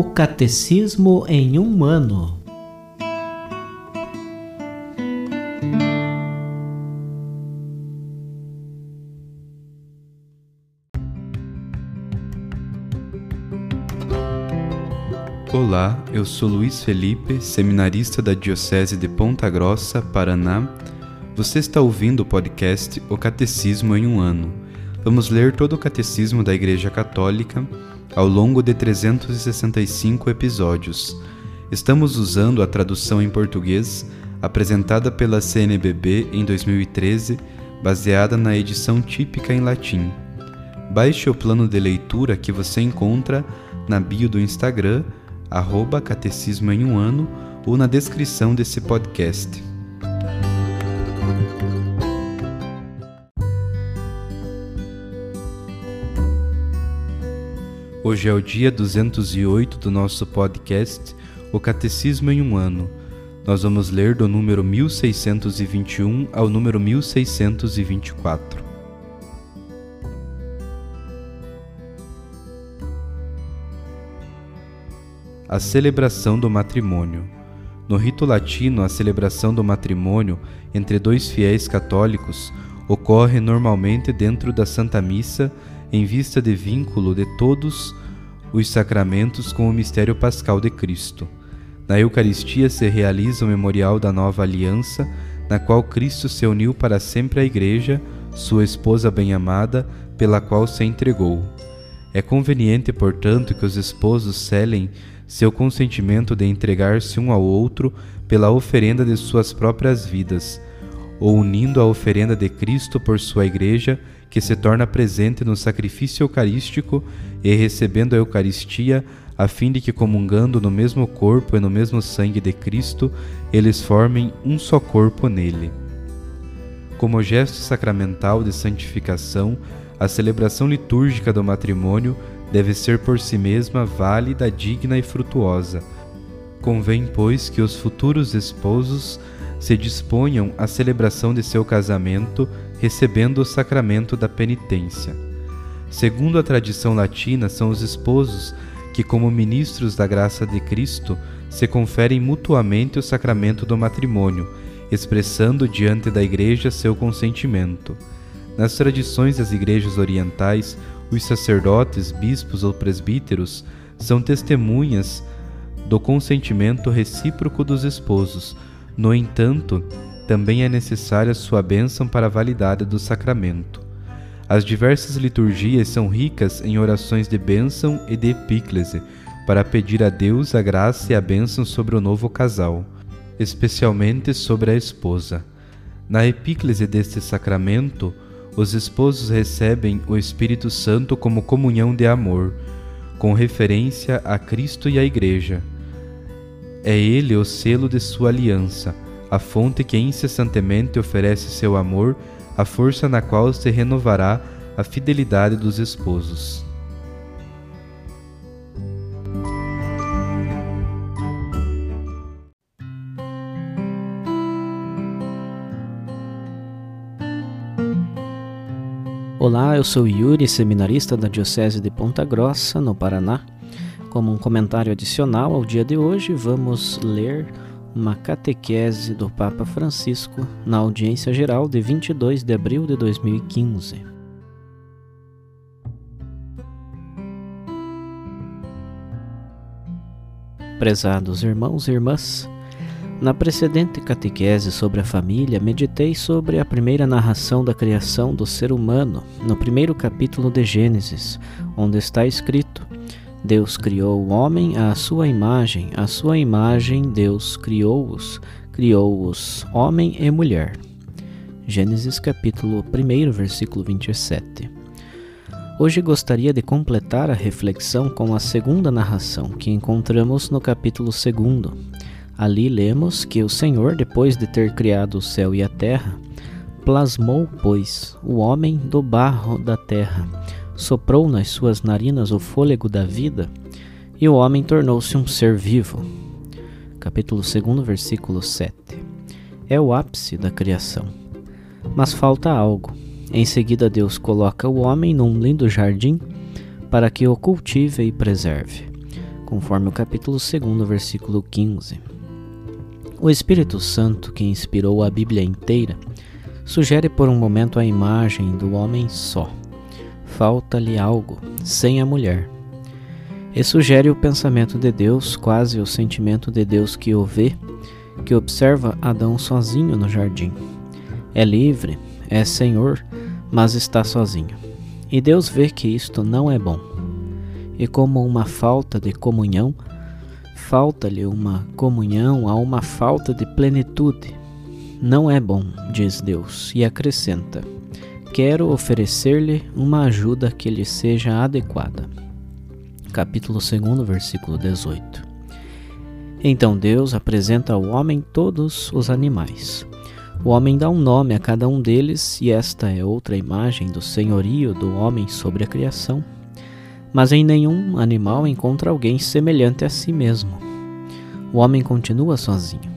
O Catecismo em um ano. Olá, eu sou Luiz Felipe, seminarista da Diocese de Ponta Grossa, Paraná. Você está ouvindo o podcast O Catecismo em um ano. Vamos ler todo o Catecismo da Igreja Católica ao longo de 365 episódios. Estamos usando a tradução em português apresentada pela CNBB em 2013, baseada na edição típica em latim. Baixe o plano de leitura que você encontra na bio do Instagram, arroba Catecismo em um ano, ou na descrição desse podcast. Hoje é o dia 208 do nosso podcast, O Catecismo em um Ano. Nós vamos ler do número 1621 ao número 1624. A celebração do matrimônio. No rito latino, a celebração do matrimônio entre dois fiéis católicos ocorre normalmente dentro da Santa Missa em vista de vínculo de todos os sacramentos com o mistério pascal de Cristo. Na Eucaristia se realiza o memorial da nova aliança, na qual Cristo se uniu para sempre à Igreja, sua esposa bem-amada, pela qual se entregou. É conveniente, portanto, que os esposos selem seu consentimento de entregar-se um ao outro pela oferenda de suas próprias vidas, ou unindo a oferenda de Cristo por sua Igreja que se torna presente no sacrifício eucarístico e recebendo a Eucaristia, a fim de que, comungando no mesmo corpo e no mesmo sangue de Cristo, eles formem um só corpo nele. Como gesto sacramental de santificação, a celebração litúrgica do matrimônio deve ser por si mesma válida, digna e frutuosa. Convém, pois, que os futuros esposos se disponham à celebração de seu casamento recebendo o sacramento da penitência. Segundo a tradição latina, são os esposos que, como ministros da graça de Cristo, se conferem mutuamente o sacramento do matrimônio, expressando diante da Igreja seu consentimento. Nas tradições das igrejas orientais, os sacerdotes, bispos ou presbíteros são testemunhas do consentimento recíproco dos esposos. No entanto, também é necessária sua bênção para a validade do sacramento. As diversas liturgias são ricas em orações de bênção e de epíclese, para pedir a Deus a graça e a bênção sobre o novo casal, especialmente sobre a esposa. Na epíclese deste sacramento, os esposos recebem o Espírito Santo como comunhão de amor, com referência a Cristo e à Igreja. É ele o selo de sua aliança a fonte que incessantemente oferece seu amor, a força na qual se renovará a fidelidade dos esposos. Olá, eu sou Yuri, seminarista da Diocese de Ponta Grossa, no Paraná. Como um comentário adicional ao dia de hoje, vamos ler uma catequese do Papa Francisco na audiência geral de 22 de abril de 2015. Prezados irmãos e irmãs, na precedente catequese sobre a família, meditei sobre a primeira narração da criação do ser humano, no primeiro capítulo de Gênesis, onde está escrito: Deus criou o homem à sua imagem, à sua imagem Deus criou-os, criou-os homem e mulher. Gênesis capítulo 1, versículo 27. Hoje gostaria de completar a reflexão com a segunda narração que encontramos no capítulo 2. Ali lemos que o Senhor, depois de ter criado o céu e a terra, plasmou, pois, o homem do barro da terra soprou nas suas narinas o fôlego da vida, e o homem tornou-se um ser vivo. Capítulo 2, versículo 7. É o ápice da criação. Mas falta algo. Em seguida, Deus coloca o homem num lindo jardim para que o cultive e preserve. conforme o capítulo 2, versículo 15. O Espírito Santo, que inspirou a Bíblia inteira, sugere por um momento a imagem do homem só. Falta-lhe algo, sem a mulher. E sugere o pensamento de Deus, quase o sentimento de Deus que o vê, que observa Adão sozinho no jardim. É livre, é senhor, mas está sozinho. E Deus vê que isto não é bom. E como uma falta de comunhão, falta-lhe uma comunhão a uma falta de plenitude. Não é bom, diz Deus, e acrescenta: Quero oferecer-lhe uma ajuda que lhe seja adequada. Capítulo 2, versículo 18. Então Deus apresenta ao homem todos os animais. O homem dá um nome a cada um deles, e esta é outra imagem do senhorio do homem sobre a criação. Mas em nenhum animal encontra alguém semelhante a si mesmo. O homem continua sozinho.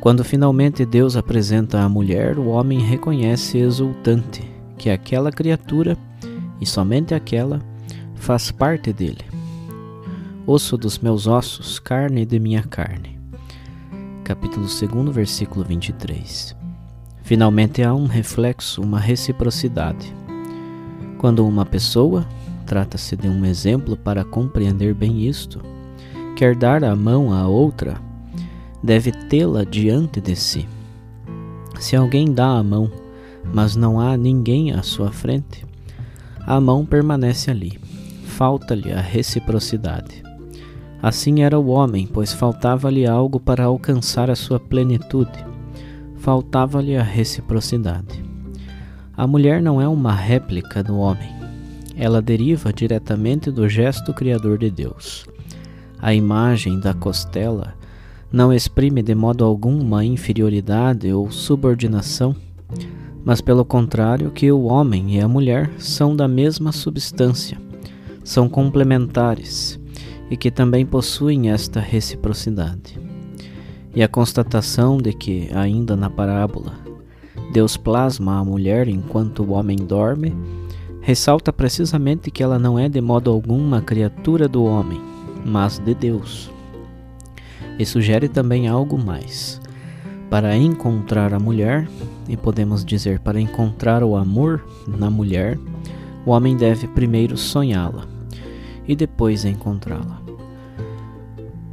Quando finalmente Deus apresenta a mulher, o homem reconhece exultante que aquela criatura, e somente aquela, faz parte dele. Osso dos meus ossos, carne de minha carne. Capítulo 2, versículo 23. Finalmente há um reflexo, uma reciprocidade. Quando uma pessoa, trata-se de um exemplo para compreender bem isto, quer dar a mão à outra, deve tê-la diante de si. Se alguém dá a mão, mas não há ninguém à sua frente, a mão permanece ali, falta-lhe a reciprocidade. Assim era o homem, pois faltava-lhe algo para alcançar a sua plenitude, faltava-lhe a reciprocidade. A mulher não é uma réplica do homem, ela deriva diretamente do gesto criador de Deus. A imagem da costela não exprime de modo algum uma inferioridade ou subordinação, mas pelo contrário, que o homem e a mulher são da mesma substância, são complementares e que também possuem esta reciprocidade. E a constatação de que, ainda na parábola, Deus plasma a mulher enquanto o homem dorme ressalta precisamente que ela não é de modo algum uma criatura do homem, mas de Deus. E sugere também algo mais. Para encontrar a mulher, e podemos dizer para encontrar o amor na mulher, o homem deve primeiro sonhá-la e depois encontrá-la.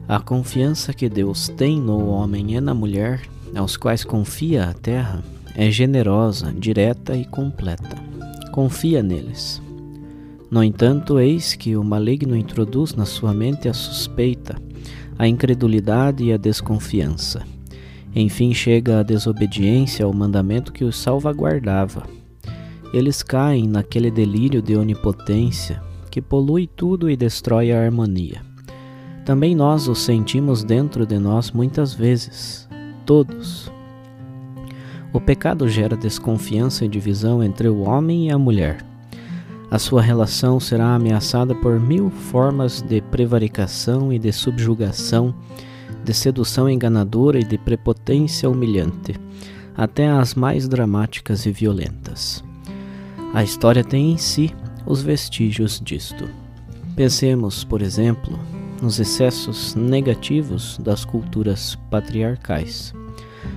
A confiança que Deus tem no homem e na mulher, aos quais confia a terra, é generosa, direta e completa confia neles. No entanto, eis que o maligno introduz na sua mente a suspeita, a incredulidade e a desconfiança. Enfim chega a desobediência ao mandamento que os salvaguardava. Eles caem naquele delírio de onipotência que polui tudo e destrói a harmonia. Também nós o sentimos dentro de nós muitas vezes, todos, o pecado gera desconfiança e divisão entre o homem e a mulher. A sua relação será ameaçada por mil formas de prevaricação e de subjugação, de sedução enganadora e de prepotência humilhante, até as mais dramáticas e violentas. A história tem em si os vestígios disto. Pensemos, por exemplo, nos excessos negativos das culturas patriarcais.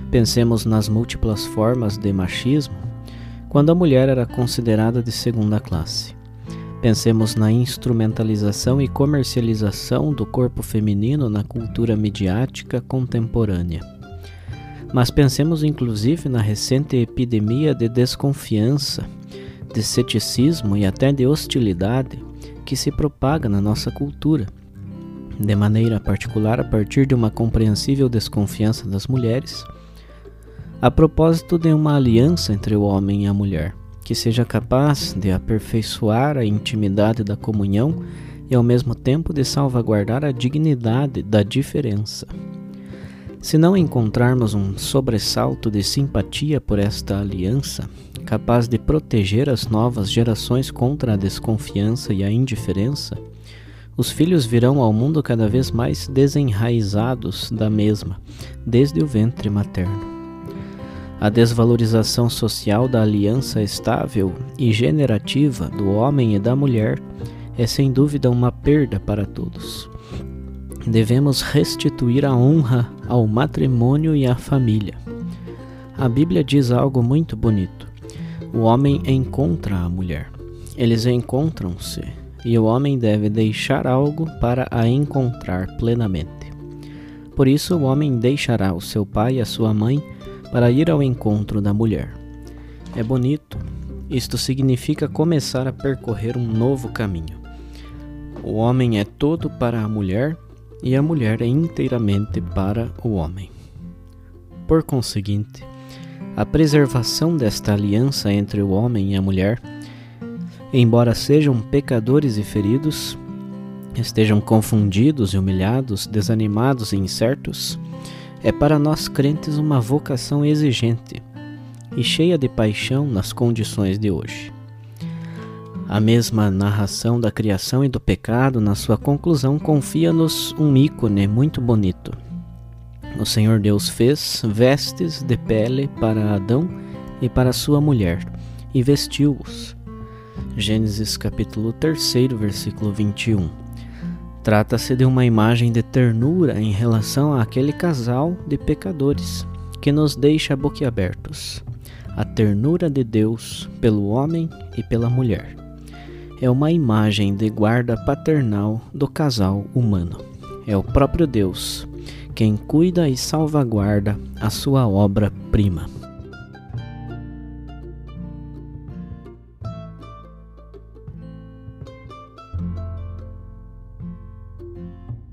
Pensemos nas múltiplas formas de machismo quando a mulher era considerada de segunda classe. Pensemos na instrumentalização e comercialização do corpo feminino na cultura midiática contemporânea. Mas pensemos inclusive na recente epidemia de desconfiança, de ceticismo e até de hostilidade que se propaga na nossa cultura, de maneira particular a partir de uma compreensível desconfiança das mulheres a propósito de uma aliança entre o homem e a mulher, que seja capaz de aperfeiçoar a intimidade da comunhão e ao mesmo tempo de salvaguardar a dignidade da diferença. Se não encontrarmos um sobressalto de simpatia por esta aliança, capaz de proteger as novas gerações contra a desconfiança e a indiferença, os filhos virão ao mundo cada vez mais desenraizados da mesma, desde o ventre materno. A desvalorização social da aliança estável e generativa do homem e da mulher é sem dúvida uma perda para todos. devemos restituir a honra ao matrimônio e à família. A Bíblia diz algo muito bonito. O homem encontra a mulher. Eles encontram-se, e o homem deve deixar algo para a encontrar plenamente. Por isso, o homem deixará o seu pai e a sua mãe para ir ao encontro da mulher. É bonito. Isto significa começar a percorrer um novo caminho. O homem é todo para a mulher e a mulher é inteiramente para o homem. Por conseguinte, a preservação desta aliança entre o homem e a mulher, embora sejam pecadores e feridos, estejam confundidos e humilhados, desanimados e incertos, é para nós crentes uma vocação exigente e cheia de paixão nas condições de hoje. A mesma narração da criação e do pecado, na sua conclusão, confia-nos um ícone muito bonito. O Senhor Deus fez vestes de pele para Adão e para sua mulher, e vestiu-os. Gênesis capítulo 3, versículo 21. Trata-se de uma imagem de ternura em relação àquele casal de pecadores que nos deixa boquiabertos. A ternura de Deus pelo homem e pela mulher é uma imagem de guarda paternal do casal humano. É o próprio Deus quem cuida e salvaguarda a sua obra-prima.